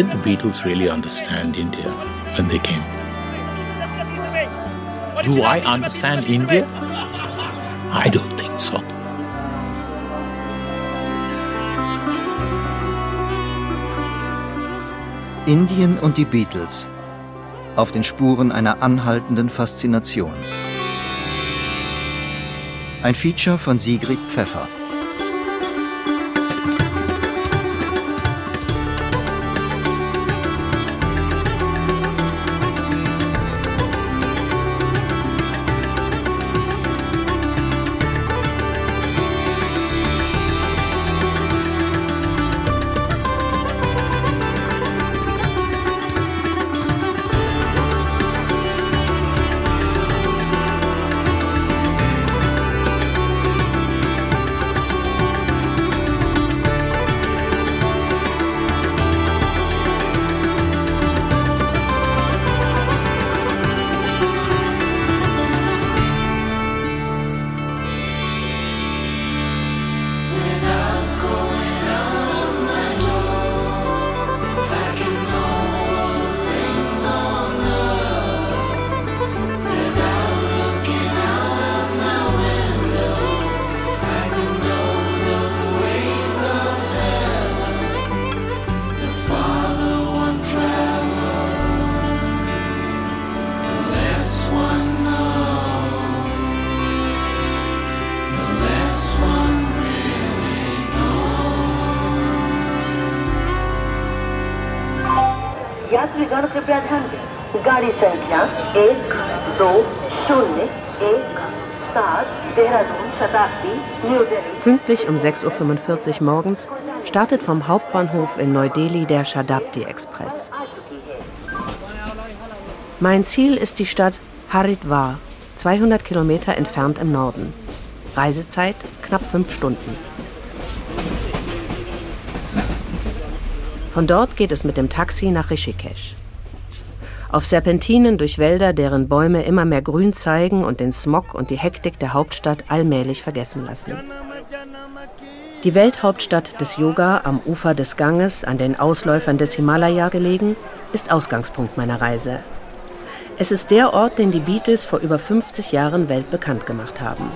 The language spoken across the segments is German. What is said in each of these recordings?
Did the Beatles really understand India when they came? Do I understand India? I don't think so. Indien und die Beatles auf den Spuren einer anhaltenden Faszination. Ein Feature von Sigrid Pfeffer. Pünktlich um 6.45 Uhr morgens startet vom Hauptbahnhof in Neu-Delhi der Shadabdi Express. Mein Ziel ist die Stadt Haridwar, 200 Kilometer entfernt im Norden. Reisezeit knapp fünf Stunden. Von dort geht es mit dem Taxi nach Rishikesh. Auf Serpentinen durch Wälder, deren Bäume immer mehr Grün zeigen und den Smog und die Hektik der Hauptstadt allmählich vergessen lassen. Die Welthauptstadt des Yoga am Ufer des Ganges, an den Ausläufern des Himalaya gelegen, ist Ausgangspunkt meiner Reise. Es ist der Ort, den die Beatles vor über 50 Jahren weltbekannt gemacht haben.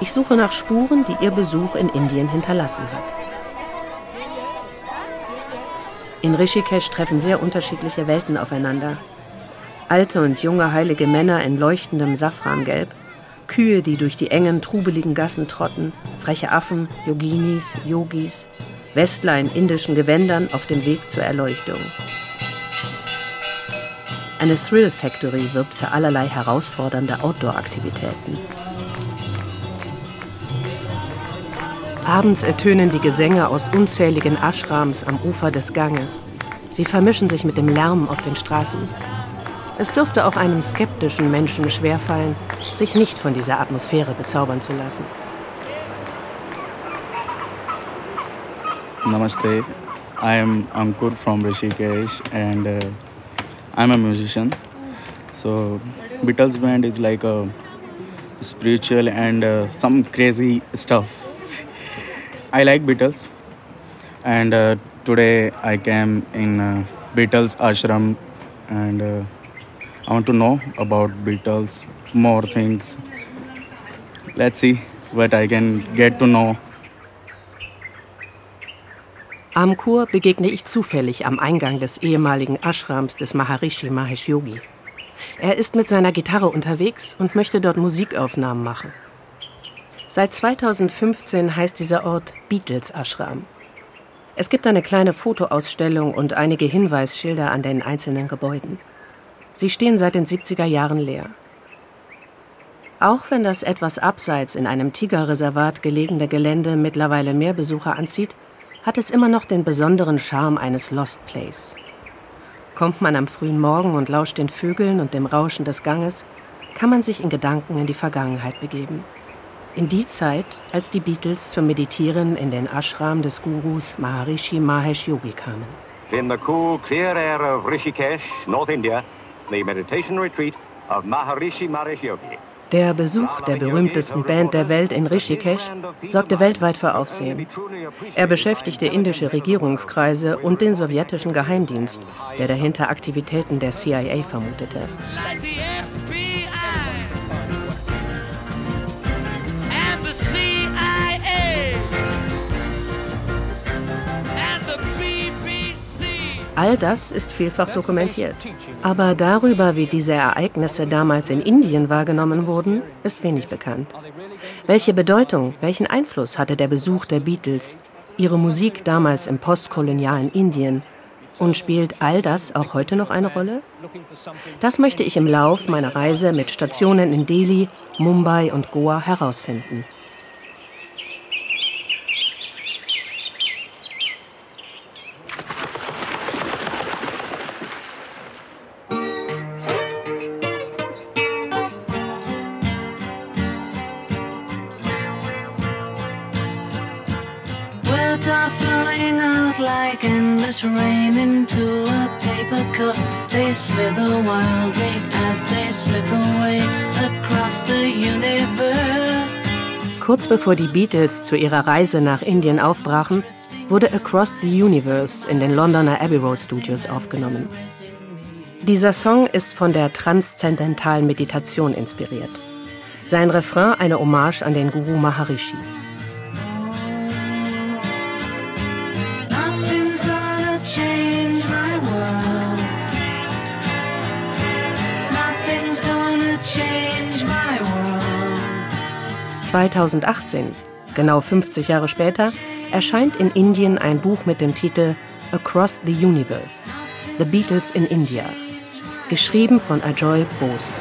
Ich suche nach Spuren, die ihr Besuch in Indien hinterlassen hat. In Rishikesh treffen sehr unterschiedliche Welten aufeinander. Alte und junge heilige Männer in leuchtendem Safrangelb, Kühe, die durch die engen, trubeligen Gassen trotten, freche Affen, Yoginis, Yogis, Westler in indischen Gewändern auf dem Weg zur Erleuchtung. Eine Thrill Factory wirbt für allerlei herausfordernde Outdoor-Aktivitäten. Abends ertönen die Gesänge aus unzähligen Ashrams am Ufer des Ganges. Sie vermischen sich mit dem Lärm auf den Straßen. Es dürfte auch einem skeptischen Menschen schwerfallen, sich nicht von dieser Atmosphäre bezaubern zu lassen. Namaste. I'm Ankur from Rishikesh and uh, I'm a musician. So Beatles band is like a spiritual and uh, some crazy stuff. I like Beatles and uh, today I came in uh, Beatles ashram and uh, I want to know about Beatles more things. Let's see what I can get to know. Am Kur begegne ich zufällig am Eingang des ehemaligen Ashrams des Maharishi Mahesh Yogi. Er ist mit seiner Gitarre unterwegs und möchte dort Musikaufnahmen machen. Seit 2015 heißt dieser Ort Beatles Ashram. Es gibt eine kleine Fotoausstellung und einige Hinweisschilder an den einzelnen Gebäuden. Sie stehen seit den 70er Jahren leer. Auch wenn das etwas abseits in einem Tigerreservat gelegene Gelände mittlerweile mehr Besucher anzieht, hat es immer noch den besonderen Charme eines Lost Place. Kommt man am frühen Morgen und lauscht den Vögeln und dem Rauschen des Ganges, kann man sich in Gedanken in die Vergangenheit begeben in die Zeit, als die Beatles zum Meditieren in den Ashram des Gurus Maharishi Mahesh Yogi kamen. In the cool, clear air of Rishikesh, North India, the meditation retreat of Maharishi Mahesh Yogi. Der Besuch der berühmtesten Band der Welt in Rishikesh sorgte weltweit für Aufsehen. Er beschäftigte indische Regierungskreise und den sowjetischen Geheimdienst, der dahinter Aktivitäten der CIA vermutete. All das ist vielfach dokumentiert. Aber darüber, wie diese Ereignisse damals in Indien wahrgenommen wurden, ist wenig bekannt. Welche Bedeutung, welchen Einfluss hatte der Besuch der Beatles, ihre Musik damals im postkolonialen Indien? Und spielt all das auch heute noch eine Rolle? Das möchte ich im Lauf meiner Reise mit Stationen in Delhi, Mumbai und Goa herausfinden. Rain into a paper cup. They slither wildly as they slip away across the universe. Kurz bevor die Beatles zu ihrer Reise nach Indien aufbrachen, wurde Across the Universe in den Londoner Abbey Road Studios aufgenommen. Dieser Song ist von der transzendentalen Meditation inspiriert. Sein Refrain eine Hommage an den Guru Maharishi. ...2018, genau 50 Jahre später, erscheint in Indien ein Buch mit dem Titel Across the Universe – The Beatles in India, geschrieben von Ajoy Bose.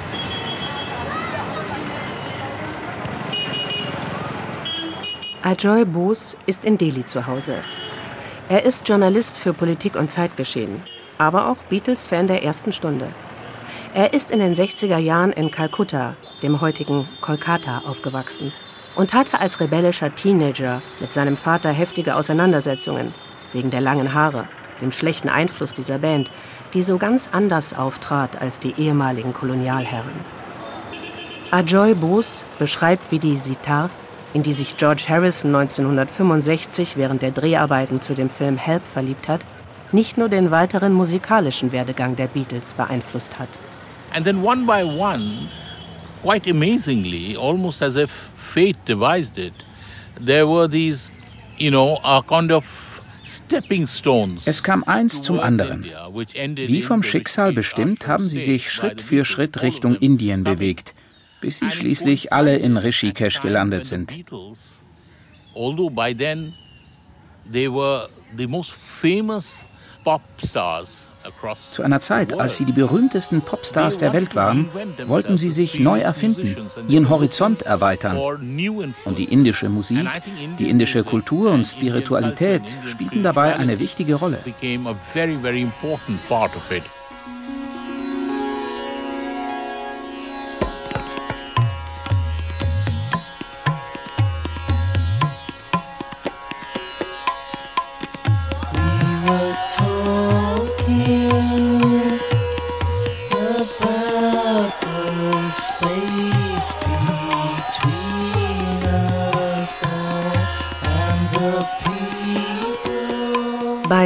Ajoy Bose ist in Delhi zu Hause. Er ist Journalist für Politik und Zeitgeschehen, aber auch Beatles-Fan der ersten Stunde. Er ist in den 60er Jahren in Kalkutta, dem heutigen Kolkata, aufgewachsen und hatte als rebellischer Teenager mit seinem Vater heftige Auseinandersetzungen wegen der langen Haare, dem schlechten Einfluss dieser Band, die so ganz anders auftrat als die ehemaligen Kolonialherren. Ajoy Bose beschreibt, wie die Sitar, in die sich George Harrison 1965 während der Dreharbeiten zu dem Film Help verliebt hat, nicht nur den weiteren musikalischen Werdegang der Beatles beeinflusst hat. And then one by one, quite amazingly, almost as if fate devised it, there were these, you know, a kind of es kam eins zum anderen. Wie vom Schicksal bestimmt, haben sie sich Schritt für Schritt Richtung Indien bewegt, bis sie schließlich alle in Rishikesh gelandet sind. Although by then they were the most famous pop stars zu einer Zeit, als sie die berühmtesten Popstars der Welt waren, wollten sie sich neu erfinden, ihren Horizont erweitern. Und die indische Musik, die indische Kultur und Spiritualität spielten dabei eine wichtige Rolle.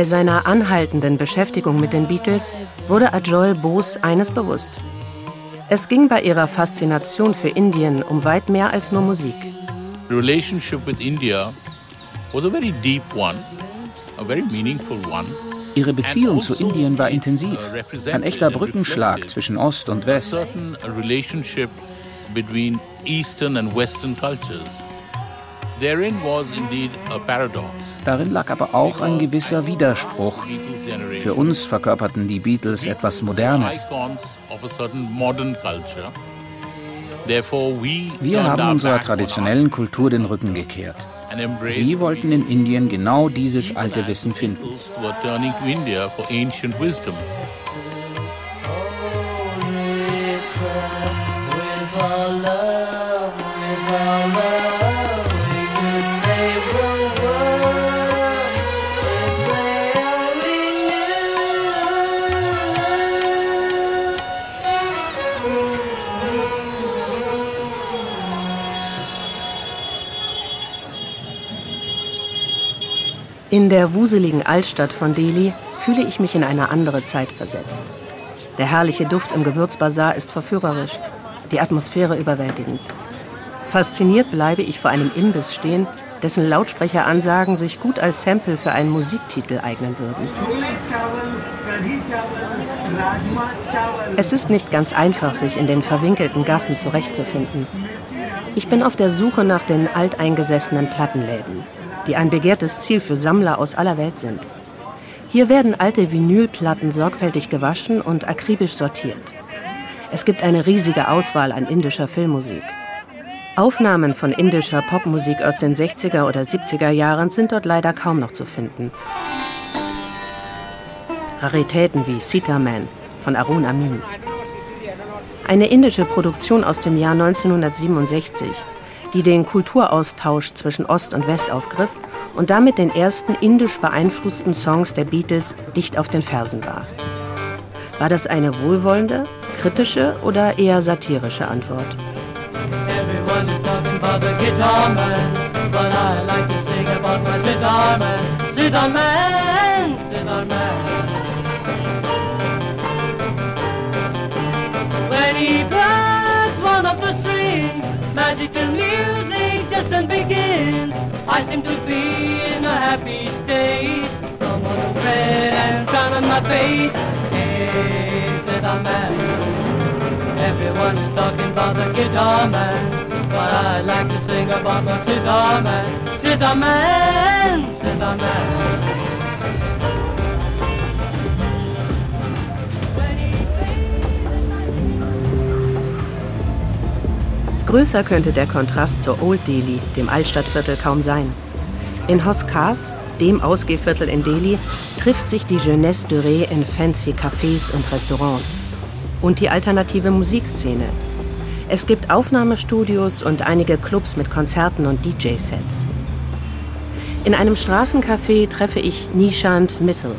Seiner anhaltenden Beschäftigung mit den Beatles wurde Ajoy Bose eines bewusst. Es ging bei ihrer Faszination für Indien um weit mehr als nur Musik. Relationship with India was a very deep one, a very meaningful one. Ihre Beziehung zu also, Indien war intensiv, ein echter Brückenschlag zwischen Ost und West. Eastern and Western cultures. Darin lag aber auch ein gewisser Widerspruch. Für uns verkörperten die Beatles etwas Modernes. Wir haben unserer traditionellen Kultur den Rücken gekehrt. Sie wollten in Indien genau dieses alte Wissen finden. In der wuseligen Altstadt von Delhi fühle ich mich in eine andere Zeit versetzt. Der herrliche Duft im Gewürzbazar ist verführerisch, die Atmosphäre überwältigend. Fasziniert bleibe ich vor einem Imbiss stehen, dessen Lautsprecheransagen sich gut als Sample für einen Musiktitel eignen würden. Es ist nicht ganz einfach, sich in den verwinkelten Gassen zurechtzufinden. Ich bin auf der Suche nach den alteingesessenen Plattenläden die ein begehrtes Ziel für Sammler aus aller Welt sind. Hier werden alte Vinylplatten sorgfältig gewaschen und akribisch sortiert. Es gibt eine riesige Auswahl an indischer Filmmusik. Aufnahmen von indischer Popmusik aus den 60er oder 70er Jahren sind dort leider kaum noch zu finden. Raritäten wie Sita Man von Arun Amin. Eine indische Produktion aus dem Jahr 1967 die den Kulturaustausch zwischen Ost und West aufgriff und damit den ersten indisch beeinflussten Songs der Beatles dicht auf den Fersen war. War das eine wohlwollende, kritische oder eher satirische Antwort? Everyone magical music just begins. I seem to be in a happy state. Someone on bread and crown on my face. Hey, said man. Everyone is talking about the guitar man. But I like to sing about my sitar man. Sitar man, sitar man. Größer könnte der Kontrast zur Old Delhi, dem Altstadtviertel, kaum sein. In Hoskars, dem Ausgehviertel in Delhi, trifft sich die Jeunesse Durée in fancy Cafés und Restaurants und die alternative Musikszene. Es gibt Aufnahmestudios und einige Clubs mit Konzerten und DJ-Sets. In einem Straßencafé treffe ich Nishant Mittal,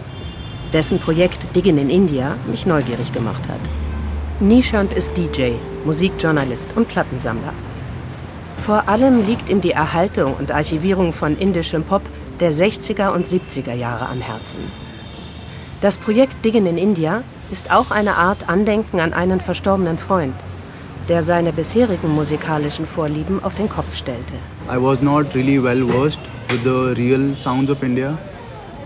dessen Projekt Diggin in India mich neugierig gemacht hat. Nishant ist DJ, Musikjournalist und Plattensammler. Vor allem liegt ihm die Erhaltung und Archivierung von indischem Pop der 60er und 70er Jahre am Herzen. Das Projekt Diggen in India ist auch eine Art Andenken an einen verstorbenen Freund, der seine bisherigen musikalischen Vorlieben auf den Kopf stellte. I was not really well versed with the real sounds of India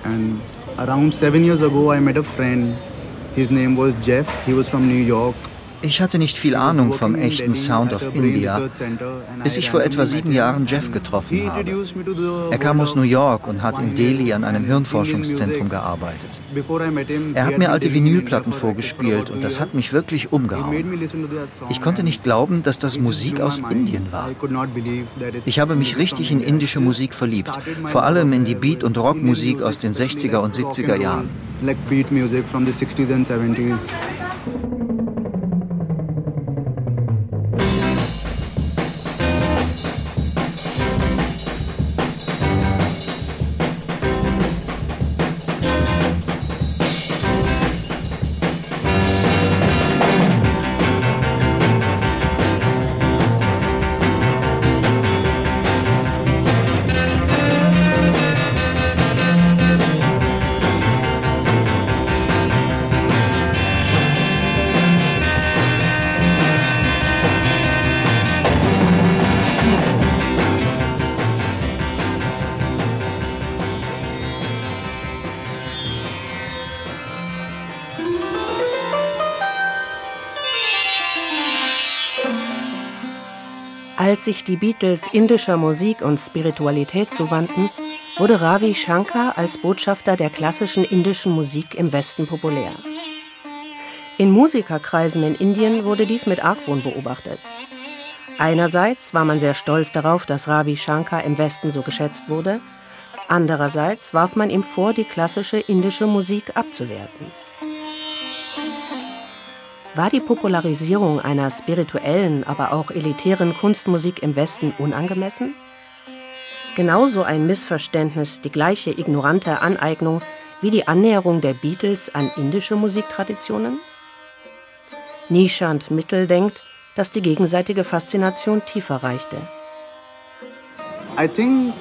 and around seven years ago I met a friend His name was Jeff. He was from New York. Ich hatte nicht viel Ahnung vom echten Sound of India, bis ich vor etwa sieben Jahren Jeff getroffen habe. Er kam aus New York und hat in Delhi an einem Hirnforschungszentrum gearbeitet. Er hat mir alte Vinylplatten vorgespielt und das hat mich wirklich umgehauen. Ich konnte nicht glauben, dass das Musik aus Indien war. Ich habe mich richtig in indische Musik verliebt, vor allem in die Beat- und Rockmusik aus den 60er und 70er Jahren. Als sich die Beatles indischer Musik und Spiritualität zuwandten, wurde Ravi Shankar als Botschafter der klassischen indischen Musik im Westen populär. In Musikerkreisen in Indien wurde dies mit Argwohn beobachtet. Einerseits war man sehr stolz darauf, dass Ravi Shankar im Westen so geschätzt wurde, andererseits warf man ihm vor, die klassische indische Musik abzuwerten. War die Popularisierung einer spirituellen, aber auch elitären Kunstmusik im Westen unangemessen? Genauso ein Missverständnis, die gleiche ignorante Aneignung wie die Annäherung der Beatles an indische Musiktraditionen? Nishant Mittel denkt, dass die gegenseitige Faszination tiefer reichte. I think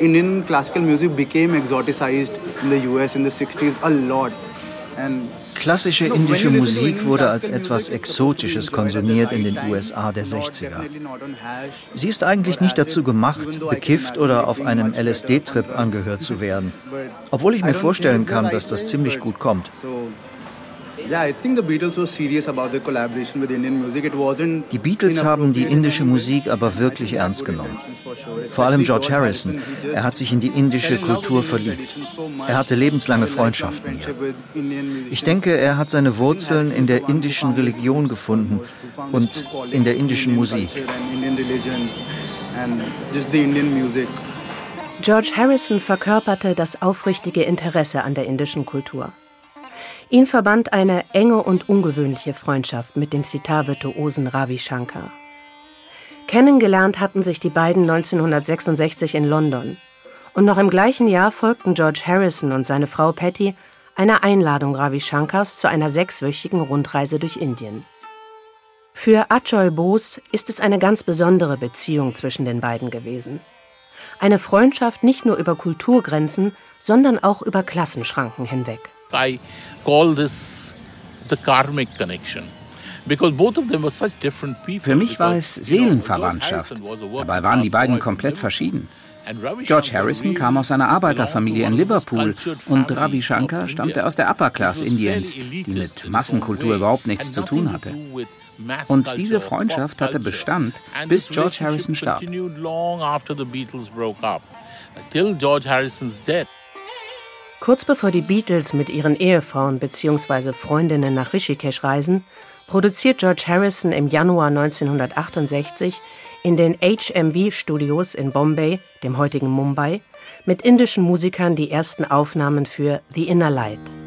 Indian classical music became exoticized in the US in the 60s a lot. And Klassische indische Musik wurde als etwas Exotisches konsumiert in den USA der 60er. Sie ist eigentlich nicht dazu gemacht, bekifft oder auf einem LSD-Trip angehört zu werden, obwohl ich mir vorstellen kann, dass das ziemlich gut kommt. Die Beatles haben die indische Musik aber wirklich ernst genommen. Vor allem George Harrison. Er hat sich in die indische Kultur verliebt. Er hatte lebenslange Freundschaften hier. Ich denke, er hat seine Wurzeln in der indischen Religion gefunden und in der indischen Musik. George Harrison verkörperte das aufrichtige Interesse an der indischen Kultur. Ihn verband eine enge und ungewöhnliche Freundschaft mit dem Sitar-Virtuosen Ravi Shankar. Kennengelernt hatten sich die beiden 1966 in London. Und noch im gleichen Jahr folgten George Harrison und seine Frau Patty einer Einladung Ravi Shankars zu einer sechswöchigen Rundreise durch Indien. Für Ajoy Bose ist es eine ganz besondere Beziehung zwischen den beiden gewesen. Eine Freundschaft nicht nur über Kulturgrenzen, sondern auch über Klassenschranken hinweg. I call this the karmic connection. Für mich war es Seelenverwandtschaft. Dabei waren die beiden komplett verschieden. George Harrison kam aus einer Arbeiterfamilie in Liverpool und Ravi Shankar stammte aus der Upper Class Indiens, die mit Massenkultur überhaupt nichts zu tun hatte. Und diese Freundschaft hatte Bestand, bis George Harrison starb. Kurz bevor die Beatles mit ihren Ehefrauen bzw. Freundinnen nach Rishikesh reisen, produziert George Harrison im Januar 1968 in den HMV-Studios in Bombay, dem heutigen Mumbai, mit indischen Musikern die ersten Aufnahmen für The Inner Light.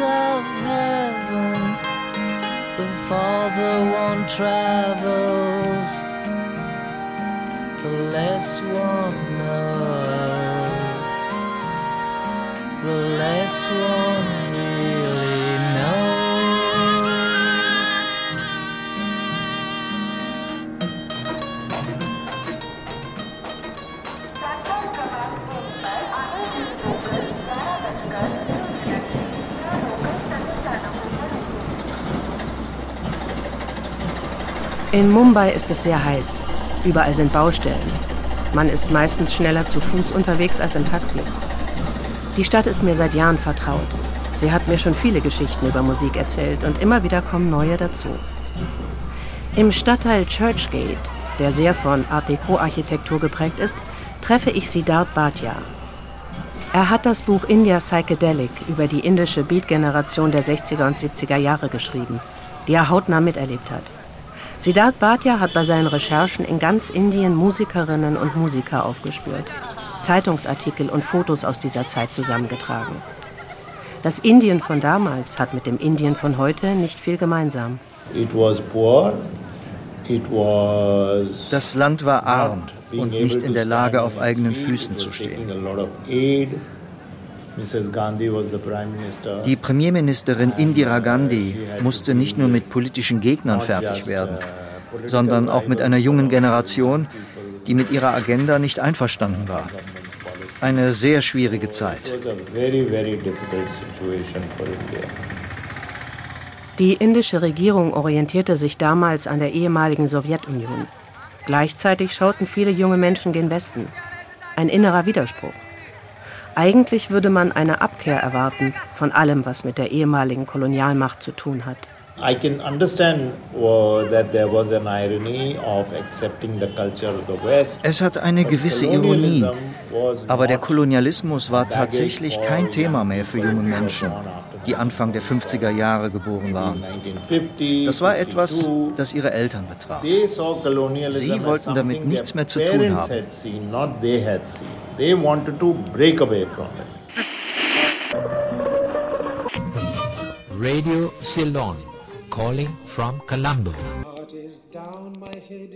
Of heaven. The farther one travels, the less one knows, the less one In Mumbai ist es sehr heiß. Überall sind Baustellen. Man ist meistens schneller zu Fuß unterwegs als im Taxi. Die Stadt ist mir seit Jahren vertraut. Sie hat mir schon viele Geschichten über Musik erzählt und immer wieder kommen neue dazu. Im Stadtteil Churchgate, der sehr von Art Deco-Architektur geprägt ist, treffe ich Siddharth Bhatia. Er hat das Buch India Psychedelic über die indische Beat-Generation der 60er und 70er Jahre geschrieben, die er hautnah miterlebt hat. Siddharth Bhatia hat bei seinen Recherchen in ganz Indien Musikerinnen und Musiker aufgespürt. Zeitungsartikel und Fotos aus dieser Zeit zusammengetragen. Das Indien von damals hat mit dem Indien von heute nicht viel gemeinsam. Das Land war arm und nicht in der Lage, auf eigenen Füßen zu stehen. Die Premierministerin Indira Gandhi musste nicht nur mit politischen Gegnern fertig werden, sondern auch mit einer jungen Generation, die mit ihrer Agenda nicht einverstanden war. Eine sehr schwierige Zeit. Die indische Regierung orientierte sich damals an der ehemaligen Sowjetunion. Gleichzeitig schauten viele junge Menschen gen Westen. Ein innerer Widerspruch. Eigentlich würde man eine Abkehr erwarten von allem, was mit der ehemaligen Kolonialmacht zu tun hat. I can understand uh, that there was an irony of accepting the culture of the West. Es hat eine gewisse Ironie, aber der Kolonialismus war tatsächlich kein Thema mehr für junge Menschen, die Anfang der 50er Jahre geboren waren. Das war etwas, das ihre Eltern betraf. Sie wollten damit nichts mehr zu tun haben. They wanted to break away from it. Radio Ceylon calling from Colombo.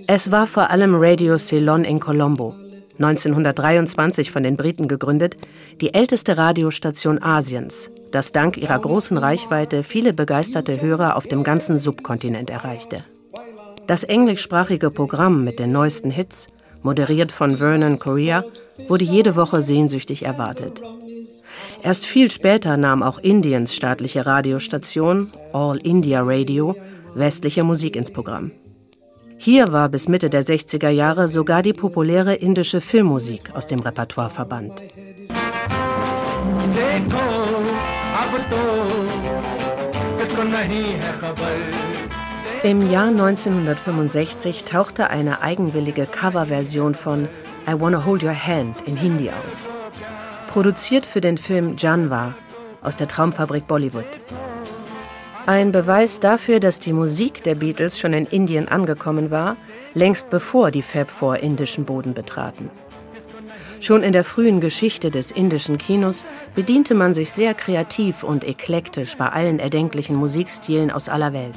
Es war vor allem Radio Ceylon in Colombo, 1923 von den Briten gegründet, die älteste Radiostation Asiens, das dank ihrer großen Reichweite viele begeisterte Hörer auf dem ganzen Subkontinent erreichte. Das englischsprachige Programm mit den neuesten Hits, moderiert von Vernon Correa, wurde jede Woche sehnsüchtig erwartet. Erst viel später nahm auch Indiens staatliche Radiostation, All India Radio, westliche Musik ins Programm. Hier war bis Mitte der 60er Jahre sogar die populäre indische Filmmusik aus dem Repertoire verbannt. Im Jahr 1965 tauchte eine eigenwillige Coverversion von I Wanna Hold Your Hand in Hindi auf produziert für den Film Janwa aus der Traumfabrik Bollywood. Ein Beweis dafür, dass die Musik der Beatles schon in Indien angekommen war, längst bevor die Fab Four indischen Boden betraten. Schon in der frühen Geschichte des indischen Kinos bediente man sich sehr kreativ und eklektisch bei allen erdenklichen Musikstilen aus aller Welt.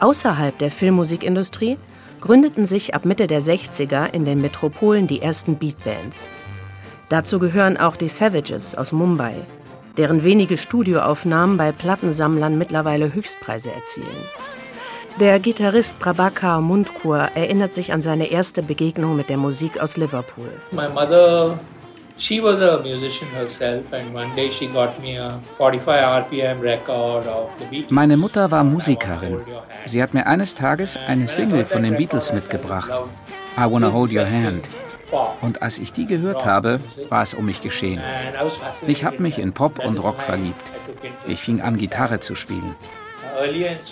Außerhalb der Filmmusikindustrie gründeten sich ab Mitte der 60er in den Metropolen die ersten Beatbands. Dazu gehören auch die Savages aus Mumbai, deren wenige Studioaufnahmen bei Plattensammlern mittlerweile Höchstpreise erzielen. Der Gitarrist Prabhakar Mundkur erinnert sich an seine erste Begegnung mit der Musik aus Liverpool. My mother she was a musician herself and one day she got me a 45 RPM record of the Beatles. Meine Mutter war Musikerin. Sie hat mir eines Tages eine Single von den Beatles mitgebracht. I Wanna Hold Your Hand. Und als ich die gehört habe, war es um mich geschehen. Ich habe mich in Pop und Rock verliebt. Ich fing an, Gitarre zu spielen.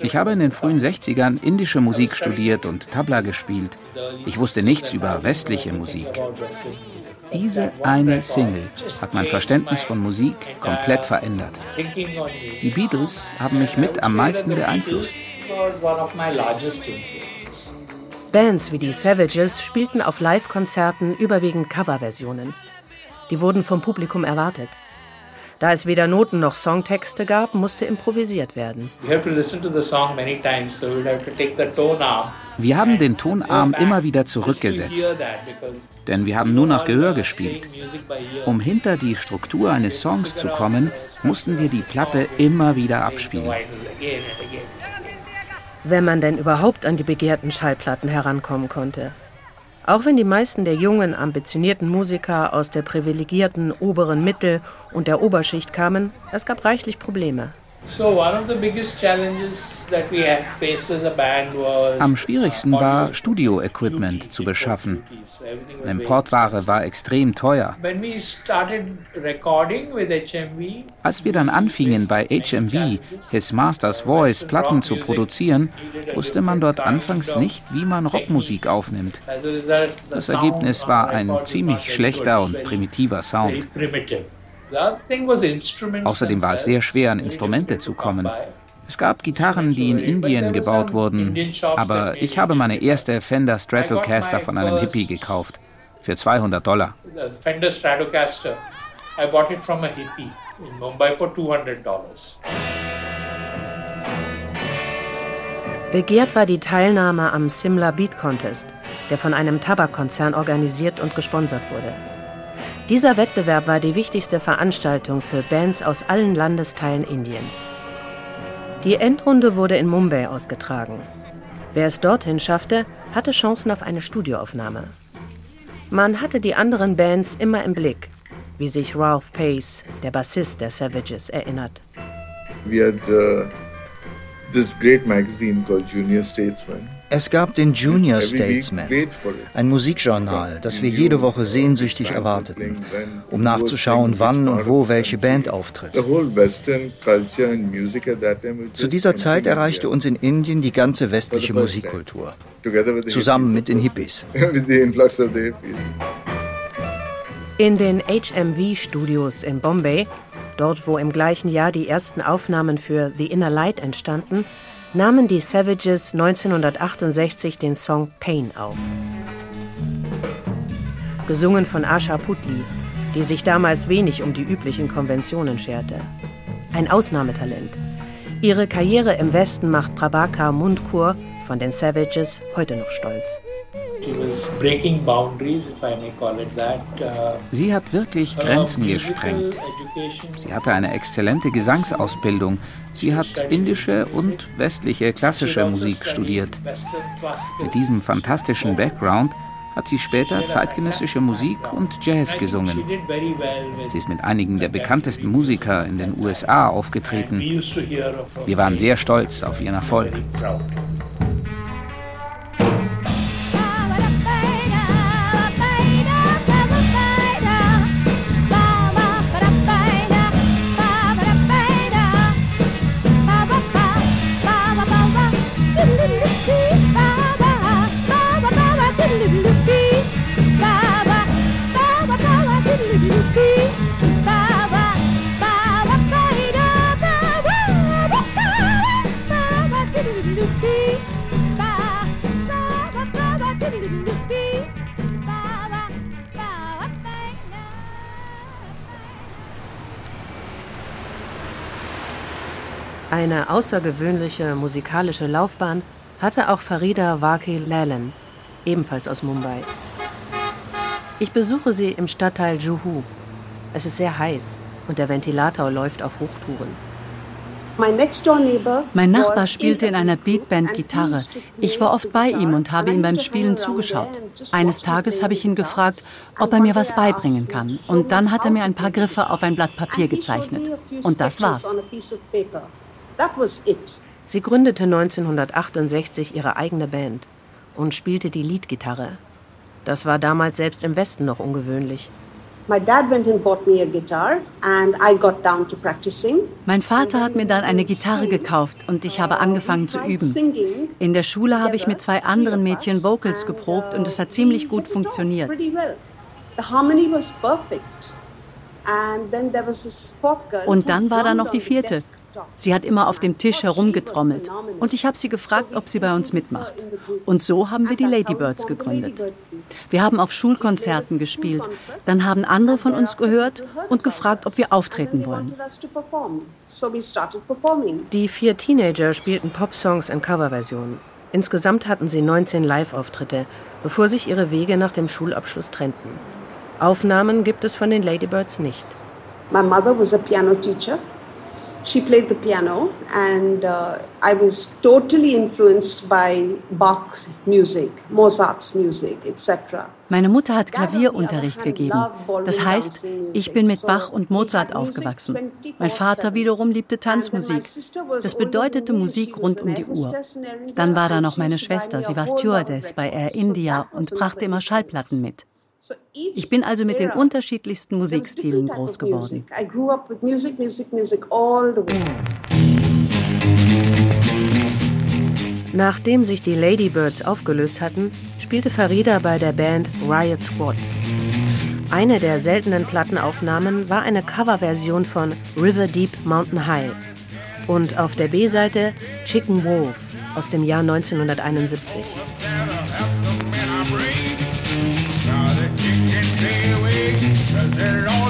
Ich habe in den frühen 60ern indische Musik studiert und Tabla gespielt. Ich wusste nichts über westliche Musik. Diese eine Single hat mein Verständnis von Musik komplett verändert. Die Beatles haben mich mit am meisten beeinflusst. Bands wie die Savages spielten auf Live-Konzerten überwiegend Coverversionen. Die wurden vom Publikum erwartet. Da es weder Noten noch Songtexte gab, musste improvisiert werden. Wir haben den Tonarm immer wieder zurückgesetzt, denn wir haben nur noch Gehör gespielt. Um hinter die Struktur eines Songs zu kommen, mussten wir die Platte immer wieder abspielen wenn man denn überhaupt an die begehrten Schallplatten herankommen konnte. Auch wenn die meisten der jungen, ambitionierten Musiker aus der privilegierten oberen Mittel- und der Oberschicht kamen, es gab reichlich Probleme. Am schwierigsten war, Studio-Equipment zu beschaffen. Importware war extrem teuer. Als wir dann anfingen, bei HMV, His Master's Voice, Platten zu produzieren, wusste man dort anfangs nicht, wie man Rockmusik aufnimmt. Das Ergebnis war ein ziemlich schlechter und primitiver Sound. Außerdem war es sehr schwer, an Instrumente zu kommen. Es gab Gitarren, die in Indien gebaut wurden, aber ich habe meine erste Fender Stratocaster von einem Hippie gekauft. Für 200 Dollar. Fender Stratocaster. I bought it from a hippie in Mumbai for 200 dollars. Begehrt war die Teilnahme am Simla Beat Contest, der von einem Tabakkonzern organisiert und gesponsert wurde. Dieser Wettbewerb war die wichtigste Veranstaltung für Bands aus allen Landesteilen Indiens. Die Endrunde wurde in Mumbai ausgetragen. Wer es dorthin schaffte, hatte Chancen auf eine Studioaufnahme. Man hatte die anderen Bands immer im Blick, wie sich Ralph Pace, der Bassist der Savages, erinnert. We had uh, this great magazine called Junior Statesman. Es gab den Junior Statesman, ein Musikjournal, das wir jede Woche sehnsüchtig erwarteten, um nachzuschauen, wann und wo welche Band auftritt. Zu dieser Zeit erreichte uns in Indien die ganze westliche Musikkultur, zusammen mit den Hippies. In den HMV-Studios in Bombay, dort wo im gleichen Jahr die ersten Aufnahmen für The Inner Light entstanden, nahmen die Savages 1968 den Song Pain auf. Gesungen von Asha Putli, die sich damals wenig um die üblichen Konventionen scherte. Ein Ausnahmetalent. Ihre Karriere im Westen macht Prabhakar Mundkur von den Savages heute noch stolz. Uh, Sie hat wirklich uh, Grenzen gesprengt. Sie hatte eine exzellente Gesangsausbildung. Sie hat indische und westliche klassische Musik studiert. Mit diesem fantastischen Background hat sie später zeitgenössische Musik und Jazz gesungen. Sie ist mit einigen der bekanntesten Musiker in den USA aufgetreten. Wir waren sehr stolz auf ihren Erfolg. Eine außergewöhnliche musikalische Laufbahn hatte auch Farida Waki Lalan, ebenfalls aus Mumbai. Ich besuche sie im Stadtteil Juhu. Es ist sehr heiß und der Ventilator läuft auf Hochtouren. Mein Nachbar spielte in einer Beatband Gitarre. Ich war oft bei ihm und habe ihm beim Spielen zugeschaut. Eines Tages habe ich ihn gefragt, ob er mir was beibringen kann. Und dann hat er mir ein paar Griffe auf ein Blatt Papier gezeichnet. Und das war's. Sie gründete 1968 ihre eigene Band und spielte die Leadgitarre. Das war damals selbst im Westen noch ungewöhnlich. Mein Vater hat mir dann eine Gitarre gekauft und ich habe angefangen zu üben. In der Schule habe ich mit zwei anderen Mädchen Vocals geprobt und es hat ziemlich gut funktioniert. The harmony was perfect. Und dann war da noch die vierte. Sie hat immer auf dem Tisch herumgetrommelt. Und ich habe sie gefragt, ob sie bei uns mitmacht. Und so haben wir die Ladybirds gegründet. Wir haben auf Schulkonzerten gespielt. Dann haben andere von uns gehört und gefragt, ob wir auftreten wollen. Die vier Teenager spielten Popsongs in Coverversionen. Insgesamt hatten sie 19 Live-Auftritte, bevor sich ihre Wege nach dem Schulabschluss trennten. Aufnahmen gibt es von den Ladybirds nicht. My mother was a piano teacher. She played the piano, and uh, I was totally influenced by Bach's music, Mozart's music, etc. Meine Mutter hat Klavierunterricht gegeben. Das heißt, ich bin mit Bach und Mozart aufgewachsen. Mein Vater wiederum liebte Tanzmusik. Das bedeutete Musik rund um die Uhr. Dann war da noch meine Schwester. Sie war Stewardess bei Air India und brachte immer Schallplatten mit. Ich bin also mit den unterschiedlichsten Musikstilen groß geworden. Nachdem sich die Ladybirds aufgelöst hatten, spielte Farida bei der Band Riot Squad. Eine der seltenen Plattenaufnahmen war eine Coverversion von River Deep Mountain High und auf der B-Seite Chicken Wolf aus dem Jahr 1971. They're all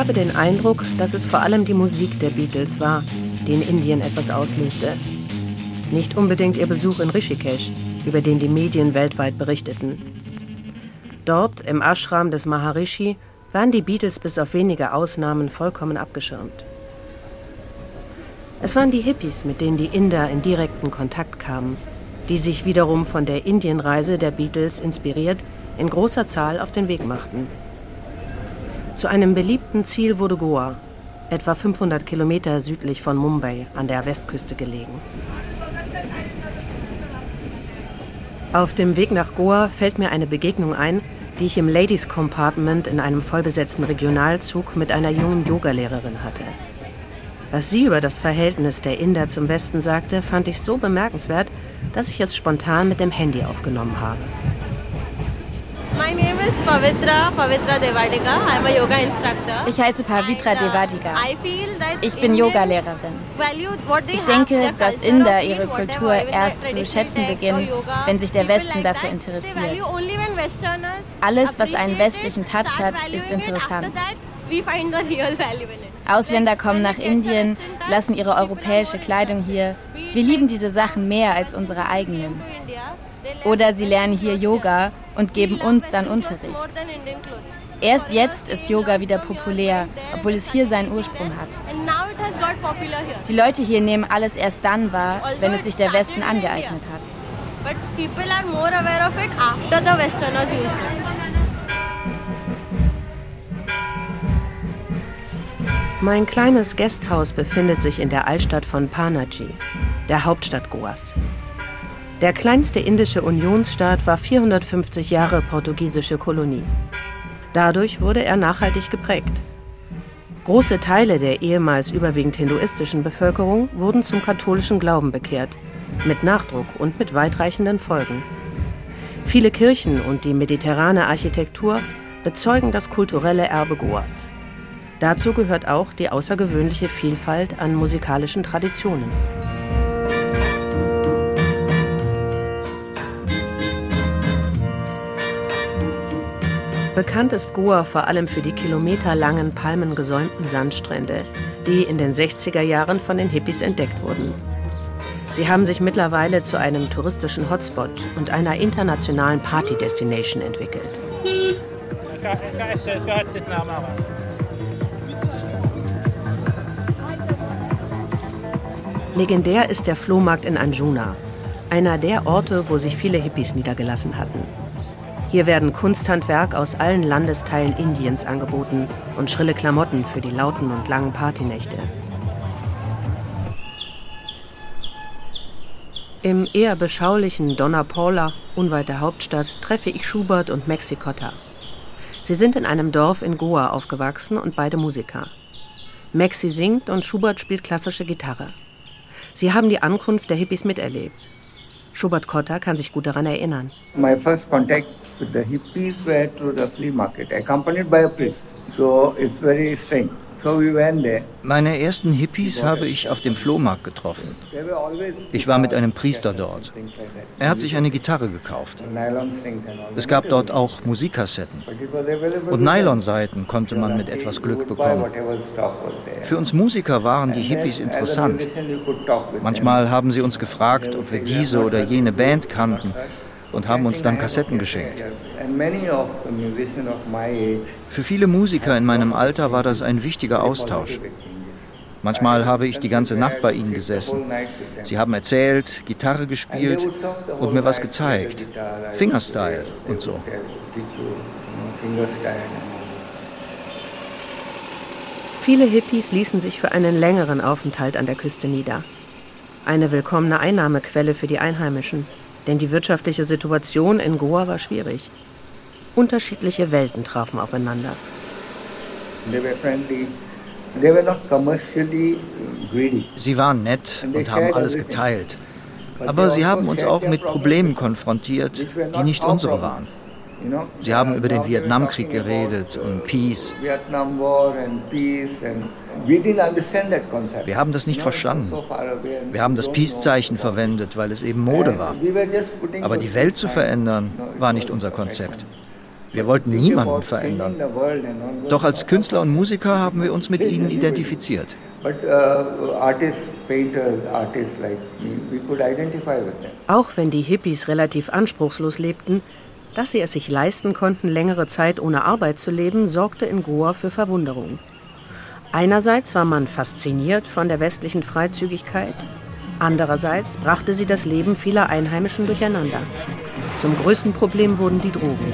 habe den Eindruck, dass es vor allem die Musik der Beatles war, die in Indien etwas auslöste. Nicht unbedingt ihr Besuch in Rishikesh, über den die Medien weltweit berichteten. Dort, im Ashram des Maharishi, waren die Beatles bis auf wenige Ausnahmen vollkommen abgeschirmt. Es waren die Hippies, mit denen die Inder in direkten Kontakt kamen, die sich wiederum von der Indienreise der Beatles inspiriert in großer Zahl auf den Weg machten. Zu einem beliebten Ziel wurde Goa, etwa 500 Kilometer südlich von Mumbai an der Westküste gelegen. Auf dem Weg nach Goa fällt mir eine Begegnung ein, die ich im Ladies Compartment in einem vollbesetzten Regionalzug mit einer jungen Yogalehrerin hatte. Was sie über das Verhältnis der Inder zum Westen sagte, fand ich so bemerkenswert, dass ich es spontan mit dem Handy aufgenommen habe. My name is Pavitra, Pavitra Devadiga. I'm a yoga instructor. Ich heiße Pavitra uh, Devadiga. Ich bin Yogalehrerin. Ich denke, dass Inder ihre Kultur erst zu schätzen beginnen, wenn sich der Westen dafür interessiert. Alles, was einen westlichen Touch hat, ist interessant. Ausländer kommen nach Indien, lassen ihre europäische Kleidung hier. Wir lieben diese Sachen mehr als unsere eigenen. Oder sie lernen hier Yoga und geben uns dann Unterricht. Erst jetzt ist Yoga wieder populär, obwohl es hier seinen Ursprung hat. Die Leute hier nehmen alles erst dann wahr, wenn es sich der Westen angeeignet hat. Mein kleines Gasthaus befindet sich in der Altstadt von Panaji, der Hauptstadt Goas. Der kleinste indische Unionsstaat war 450 Jahre portugiesische Kolonie. Dadurch wurde er nachhaltig geprägt. Große Teile der ehemals überwiegend hinduistischen Bevölkerung wurden zum katholischen Glauben bekehrt, mit Nachdruck und mit weitreichenden Folgen. Viele Kirchen und die mediterrane Architektur bezeugen das kulturelle Erbe Goas. Dazu gehört auch die außergewöhnliche Vielfalt an musikalischen Traditionen. Bekannt ist Goa vor allem für die kilometerlangen palmengesäumten Sandstrände, die in den 60er Jahren von den Hippies entdeckt wurden. Sie haben sich mittlerweile zu einem touristischen Hotspot und einer internationalen Party-Destination entwickelt. Legendär ist der Flohmarkt in Anjuna, einer der Orte, wo sich viele Hippies niedergelassen hatten. Hier werden Kunsthandwerk aus allen Landesteilen Indiens angeboten und schrille Klamotten für die lauten und langen Partynächte. Im eher beschaulichen Donna Paula, unweit der Hauptstadt, treffe ich Schubert und Maxi Cotta. Sie sind in einem Dorf in Goa aufgewachsen und beide Musiker. Maxi singt und Schubert spielt klassische Gitarre. Sie haben die Ankunft der Hippies miterlebt. Schubert Cotta kann sich gut daran erinnern. My first contact with the hippies were through the flea market, accompanied by a priest. So it's very strange. Meine ersten Hippies habe ich auf dem Flohmarkt getroffen. Ich war mit einem Priester dort. Er hat sich eine Gitarre gekauft. Es gab dort auch Musikkassetten. Und Nylonseiten konnte man mit etwas Glück bekommen. Für uns Musiker waren die Hippies interessant. Manchmal haben sie uns gefragt, ob wir diese oder jene Band kannten und haben uns dann Kassetten geschenkt. Für viele Musiker in meinem Alter war das ein wichtiger Austausch. Manchmal habe ich die ganze Nacht bei ihnen gesessen. Sie haben erzählt, Gitarre gespielt und mir was gezeigt. Fingerstyle und so. Viele Hippies ließen sich für einen längeren Aufenthalt an der Küste nieder. Eine willkommene Einnahmequelle für die Einheimischen denn die wirtschaftliche Situation in Goa war schwierig. Unterschiedliche Welten trafen aufeinander. Sie waren nett und haben alles geteilt. Aber sie haben uns auch mit Problemen konfrontiert, die nicht unsere waren. Sie haben über den Vietnamkrieg geredet und Peace. Wir haben das nicht verstanden. Wir haben das Peace-Zeichen verwendet, weil es eben Mode war. Aber die Welt zu verändern, war nicht unser Konzept. Wir wollten niemanden verändern. Doch als Künstler und Musiker haben wir uns mit ihnen identifiziert. Uh, Auch wenn die Hippies relativ anspruchslos lebten, dass sie es sich leisten konnten, längere Zeit ohne Arbeit zu leben, sorgte in Goa für Verwunderung. Einerseits war man fasziniert von der westlichen Freizügigkeit, andererseits brachte sie das Leben vieler Einheimischen durcheinander. Zum größten Problem wurden die Drogen.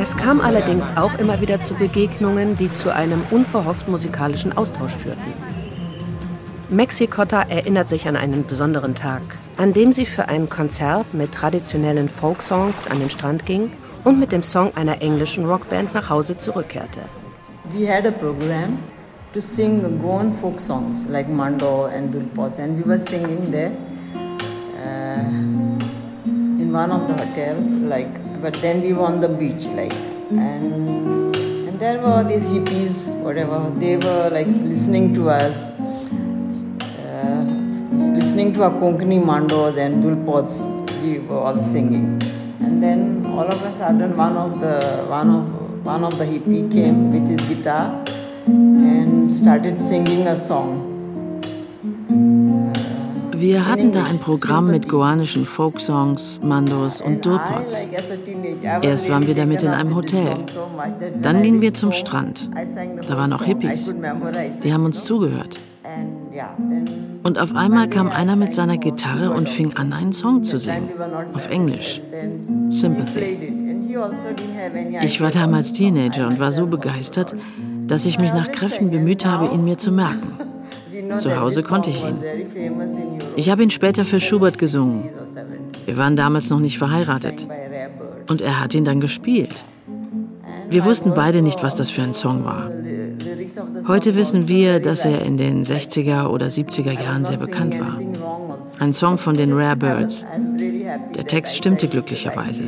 Es kam allerdings auch immer wieder zu Begegnungen, die zu einem unverhofft musikalischen Austausch führten. Mexikotta erinnert sich an einen besonderen Tag, an dem sie für ein Konzert mit traditionellen Folksongs an den Strand ging und mit dem Song einer englischen Rockband nach Hause zurückkehrte. We had a program to sing Goan folk songs like Mando and Dulpots and we were singing there uh, in one of the hotels like but then we were on the beach like and and there were these hippies whatever they were like listening to us listening to Konkani mandos and dulpots, we were all singing. And then all of a sudden, one of the one of one of the hippie came with his guitar and started singing a song. Wir hatten da ein Programm mit goanischen Folksongs, Mandos und Durpots. Erst waren wir damit in einem Hotel. Dann gingen wir zum Strand. Da waren auch Hippies. Die haben uns zugehört. Und auf einmal kam einer mit seiner Gitarre und fing an, einen Song zu singen. Auf Englisch. Sympathy. Ich war damals Teenager und war so begeistert, dass ich mich nach Kräften bemüht habe, ihn mir zu merken. Zu Hause konnte ich ihn. Ich habe ihn später für Schubert gesungen. Wir waren damals noch nicht verheiratet. Und er hat ihn dann gespielt. Wir wussten beide nicht, was das für ein Song war. Heute wissen wir, dass er in den 60er oder 70er Jahren sehr bekannt war. Ein Song von den Rare Birds. Der Text stimmte glücklicherweise.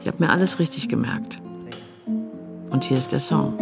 Ich habe mir alles richtig gemerkt. Und hier ist der Song.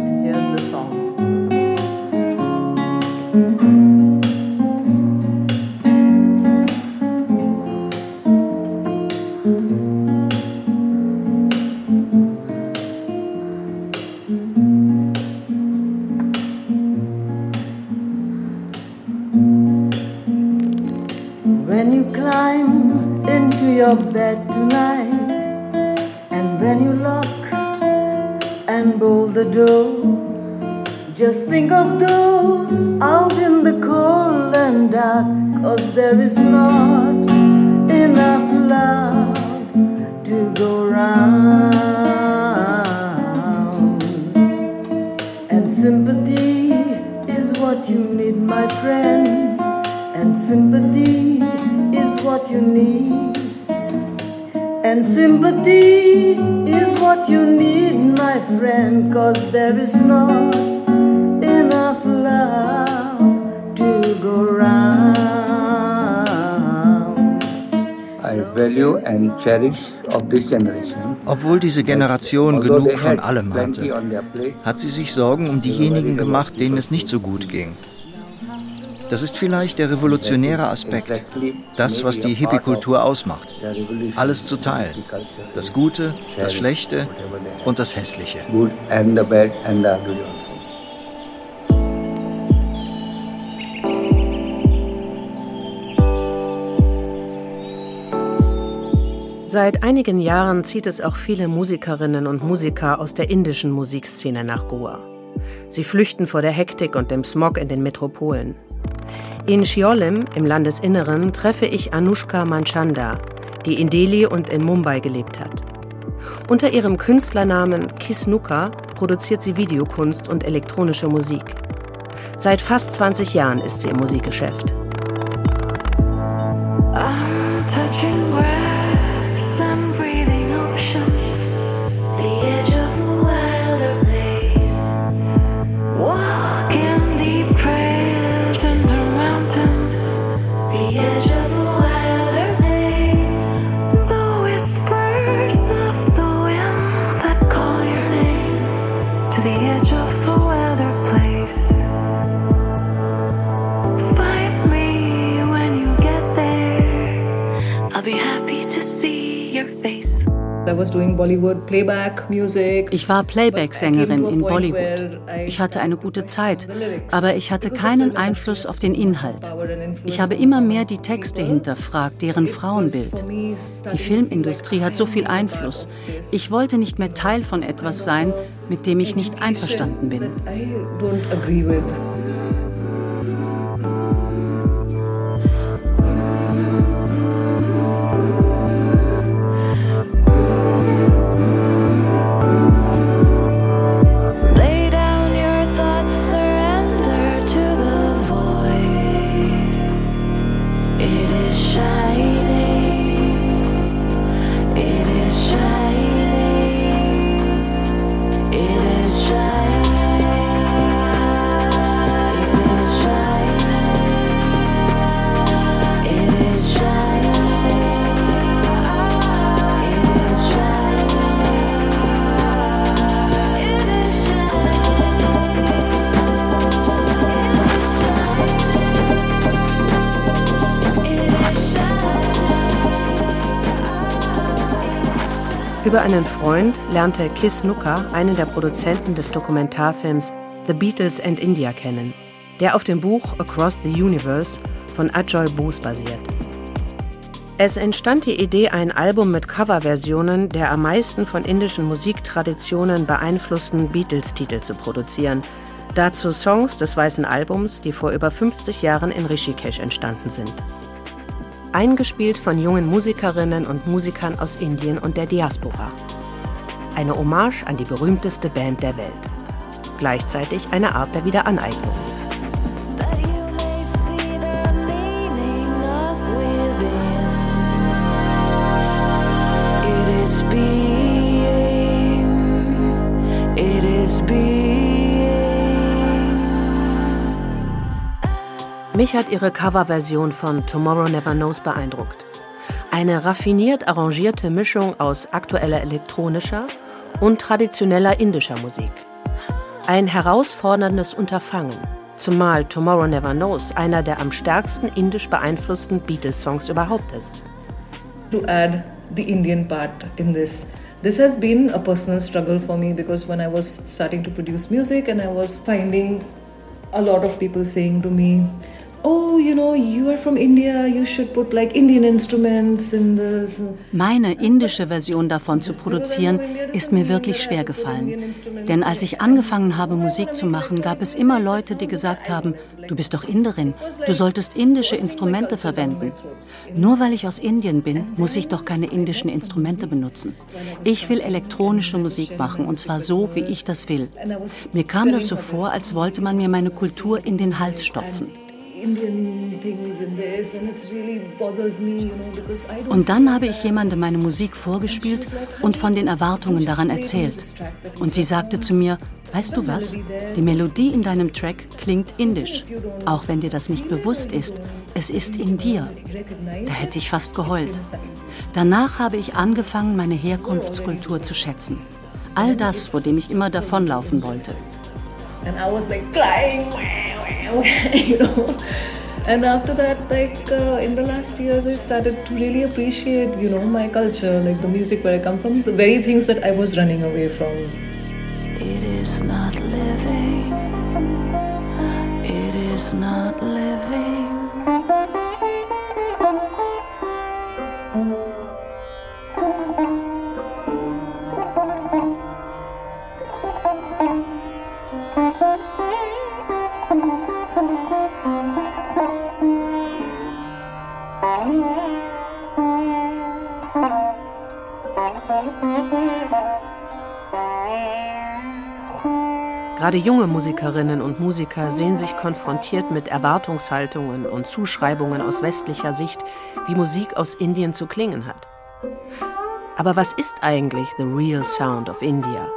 Cause there is not enough love to go round. I value and cherish of this generation. Obwohl diese Generation genug von allem hatte, hat sie sich Sorgen um diejenigen gemacht, denen es nicht so gut ging. Das ist vielleicht der revolutionäre Aspekt, das, was die Hippie-Kultur ausmacht. Alles zu teilen. Das Gute, das Schlechte und das Hässliche. Seit einigen Jahren zieht es auch viele Musikerinnen und Musiker aus der indischen Musikszene nach Goa. Sie flüchten vor der Hektik und dem Smog in den Metropolen. In Schiolem im Landesinneren treffe ich Anushka Manchanda, die in Delhi und in Mumbai gelebt hat. Unter ihrem Künstlernamen Kisnuka produziert sie Videokunst und elektronische Musik. Seit fast 20 Jahren ist sie im Musikgeschäft. I'm touching grass, Ich war Playback-Sängerin in Bollywood. Ich hatte eine gute Zeit, aber ich hatte keinen Einfluss auf den Inhalt. Ich habe immer mehr die Texte hinterfragt, deren Frauenbild. Die Filmindustrie hat so viel Einfluss. Ich wollte nicht mehr Teil von etwas sein, mit dem ich nicht einverstanden bin. Lernte Kiss Nooker einen der Produzenten des Dokumentarfilms The Beatles and India kennen, der auf dem Buch Across the Universe von Ajoy Bose basiert. Es entstand die Idee, ein Album mit Coverversionen der am meisten von indischen Musiktraditionen beeinflussten Beatles-Titel zu produzieren. Dazu Songs des Weißen Albums, die vor über 50 Jahren in Rishikesh entstanden sind eingespielt von jungen Musikerinnen und Musikern aus Indien und der Diaspora. Eine Hommage an die berühmteste Band der Welt. Gleichzeitig eine Art der Wiederaneignung. Mich hat ihre Coverversion von Tomorrow Never Knows beeindruckt. Eine raffiniert arrangierte Mischung aus aktueller elektronischer und traditioneller indischer Musik. Ein herausforderndes Unterfangen, zumal Tomorrow Never Knows einer der am stärksten indisch beeinflussten Beatles-Songs überhaupt ist. To add the Indian part in this this has been a personal struggle for me because when I was starting to produce music and I was finding a lot of people saying to me, oh, you know, you are from India, you should put like Indian instruments in this. Meine indische Version davon zu produzieren, ist mir wirklich schwer gefallen. Denn als ich angefangen habe, Musik zu machen, gab es immer Leute, die gesagt haben, du bist doch Inderin, du solltest indische Instrumente verwenden. Nur weil ich aus Indien bin, muss ich doch keine indischen Instrumente benutzen. Ich will elektronische Musik machen und zwar so, wie ich das will. Mir kam das so vor, als wollte man mir meine Kultur in den Hals stopfen. Und dann habe ich jemandem meine Musik vorgespielt und von den Erwartungen daran erzählt. Und sie sagte zu mir, weißt du was, die Melodie in deinem Track klingt indisch, auch wenn dir das nicht bewusst ist. Es ist in dir. Da hätte ich fast geheult. Danach habe ich angefangen, meine Herkunftskultur zu schätzen. All das, vor dem ich immer davonlaufen wollte. and I was like crying, you know. And after that, like uh, in the last years, I started to really appreciate, you know, my culture, like the music where I come from, the very things that I was running away from. It is not living. It is not living. Gerade junge Musikerinnen und Musiker sehen sich konfrontiert mit Erwartungshaltungen und Zuschreibungen aus westlicher Sicht, wie Musik aus Indien zu klingen hat. Aber was ist eigentlich the real sound of India?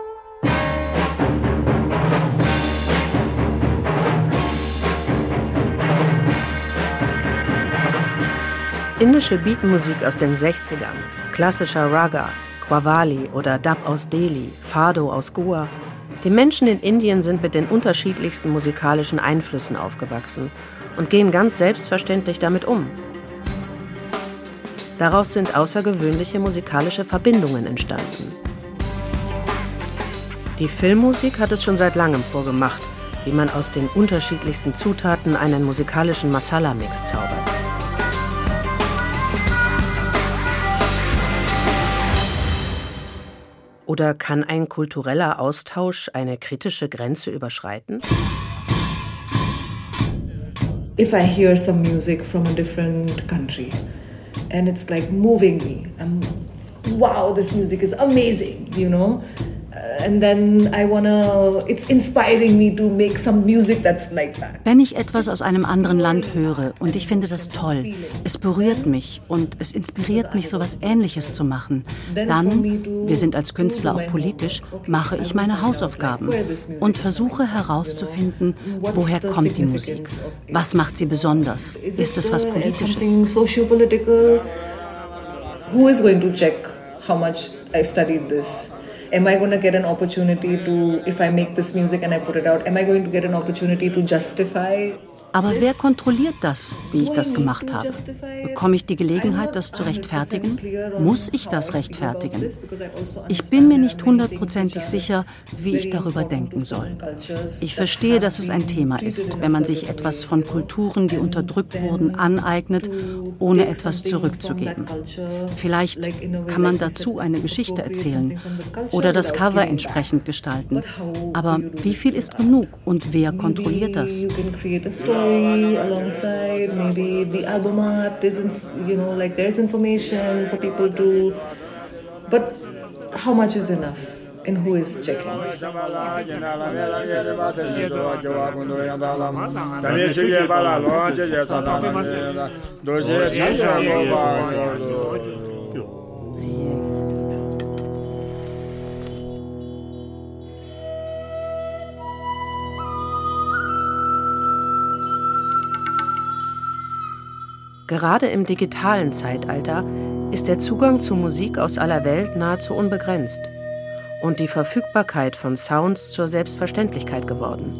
Indische Beatmusik aus den 60ern, klassischer Raga, Qawwali oder Dub aus Delhi, Fado aus Goa die Menschen in Indien sind mit den unterschiedlichsten musikalischen Einflüssen aufgewachsen und gehen ganz selbstverständlich damit um. Daraus sind außergewöhnliche musikalische Verbindungen entstanden. Die Filmmusik hat es schon seit langem vorgemacht, wie man aus den unterschiedlichsten Zutaten einen musikalischen Masala-Mix zaubert. Oder kann ein kultureller Austausch eine kritische Grenze überschreiten? If I hear some music from a different country and it's like moving me, I'm wow, this music is amazing, you know. And then I wanna, it's inspiring me to make some music that's like that. Wenn ich etwas aus einem anderen Land höre und ich finde das toll, es berührt mich und es inspiriert mich, so etwas Ähnliches zu machen, dann, wir sind als Künstler auch politisch, mache ich meine Hausaufgaben und versuche herauszufinden, woher kommt die Musik, was macht sie besonders, ist es was Politisches? Who is going to check how much I studied this? Am I going to get an opportunity to, if I make this music and I put it out, am I going to get an opportunity to justify Aber wer kontrolliert das, wie ich das gemacht habe? Bekomme ich die Gelegenheit, das zu rechtfertigen? Muss ich das rechtfertigen? Ich bin mir nicht hundertprozentig sicher, wie ich darüber denken soll. Ich verstehe, dass es ein Thema ist, wenn man sich etwas von Kulturen, die unterdrückt wurden, aneignet, ohne etwas zurückzugeben. Vielleicht kann man dazu eine Geschichte erzählen oder das Cover entsprechend gestalten. Aber wie viel ist genug und wer kontrolliert das? Story alongside maybe the album art isn't you know like there's information for people to but how much is enough and who is checking Gerade im digitalen Zeitalter ist der Zugang zu Musik aus aller Welt nahezu unbegrenzt und die Verfügbarkeit von Sounds zur Selbstverständlichkeit geworden.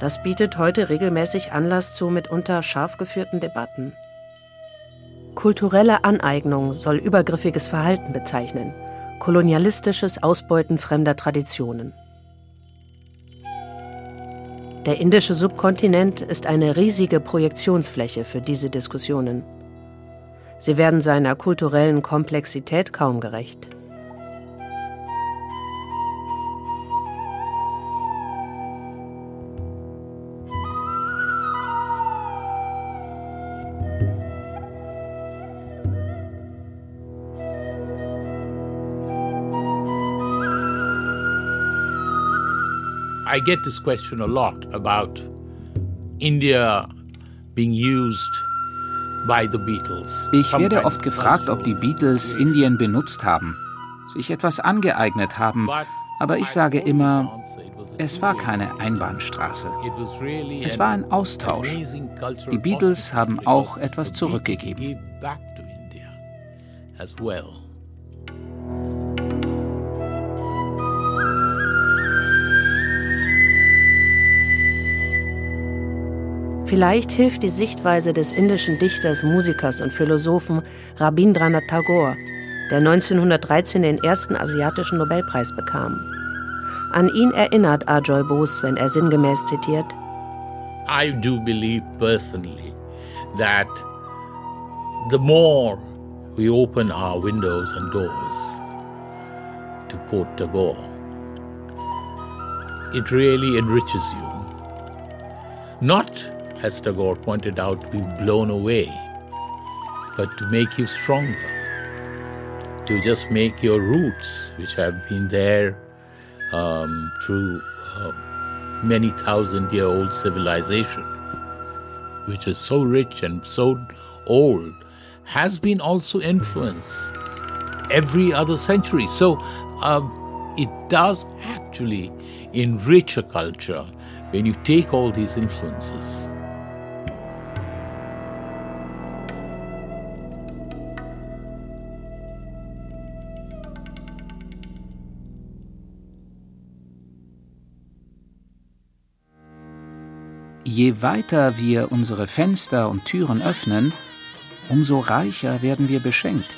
Das bietet heute regelmäßig Anlass zu mitunter scharf geführten Debatten. Kulturelle Aneignung soll übergriffiges Verhalten bezeichnen, kolonialistisches Ausbeuten fremder Traditionen. Der indische Subkontinent ist eine riesige Projektionsfläche für diese Diskussionen. Sie werden seiner kulturellen Komplexität kaum gerecht. I get this question a lot about India being used by the Beatles. Ich werde oft gefragt, ob die Beatles Indien benutzt haben, sich etwas angeeignet haben, aber ich sage immer, es war keine Einbahnstraße. Es war ein Austausch. Die Beatles haben auch etwas zurückgegeben. Vielleicht hilft die Sichtweise des indischen Dichters, Musikers und Philosophen Rabindranath Tagore, der 1913 den ersten asiatischen Nobelpreis bekam. An ihn erinnert Ajoy Bose, wenn er sinngemäß zitiert: I do believe personally that the more we open our windows and doors, to quote Tagore, it really enriches you. Not as pointed out, be blown away, but to make you stronger, to just make your roots, which have been there um, through uh, many thousand year old civilization, which is so rich and so old, has been also influenced every other century. So um, it does actually enrich a culture when you take all these influences. Je weiter wir unsere Fenster und Türen öffnen, umso reicher werden wir beschenkt.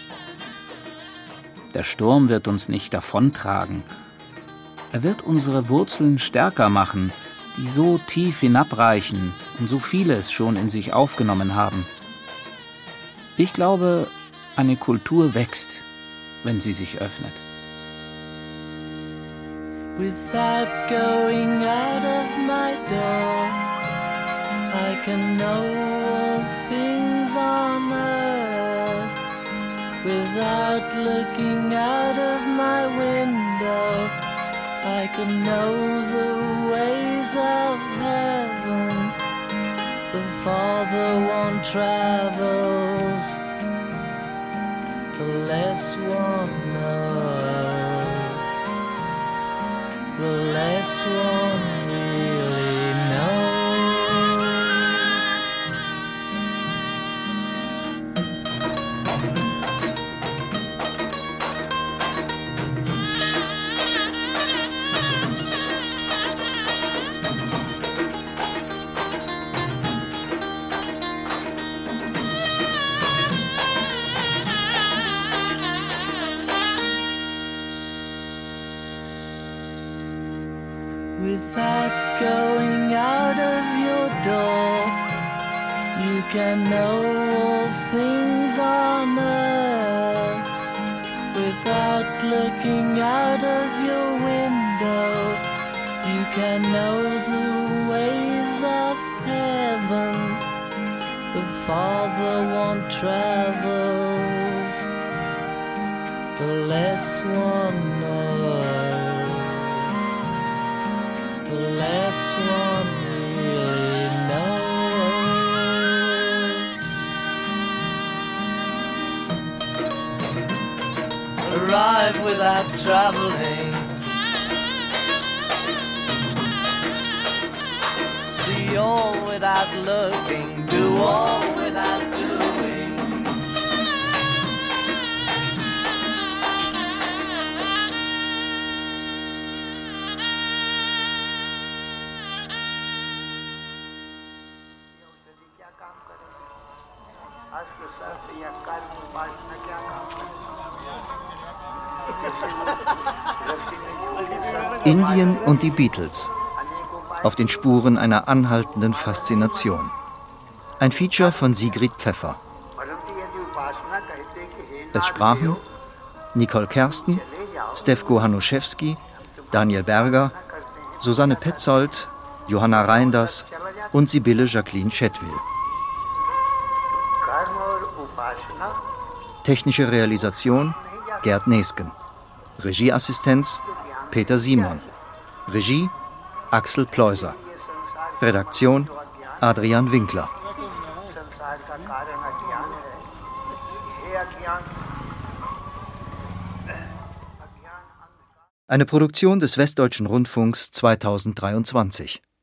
Der Sturm wird uns nicht davontragen. Er wird unsere Wurzeln stärker machen, die so tief hinabreichen und so vieles schon in sich aufgenommen haben. Ich glaube, eine Kultur wächst, wenn sie sich öffnet. Without going out of my door, I can know all things on earth. Without looking out of my window, I can know the ways of heaven. The farther one travels, the less one knows. The less one know all things on earth. Without looking out of your window, you can know the ways of heaven. The farther one travels, the less one knows. Arrive without traveling. See all without looking. Do all Indien und die Beatles. Auf den Spuren einer anhaltenden Faszination. Ein Feature von Sigrid Pfeffer. Es sprachen Nicole Kersten, Stefko Hanuszewski, Daniel Berger, Susanne Petzold, Johanna Reinders und Sibylle Jacqueline Chetwil. Technische Realisation Gerd Nesken. Regieassistenz Peter Simon. Regie Axel Pleuser. Redaktion Adrian Winkler. Eine Produktion des Westdeutschen Rundfunks 2023.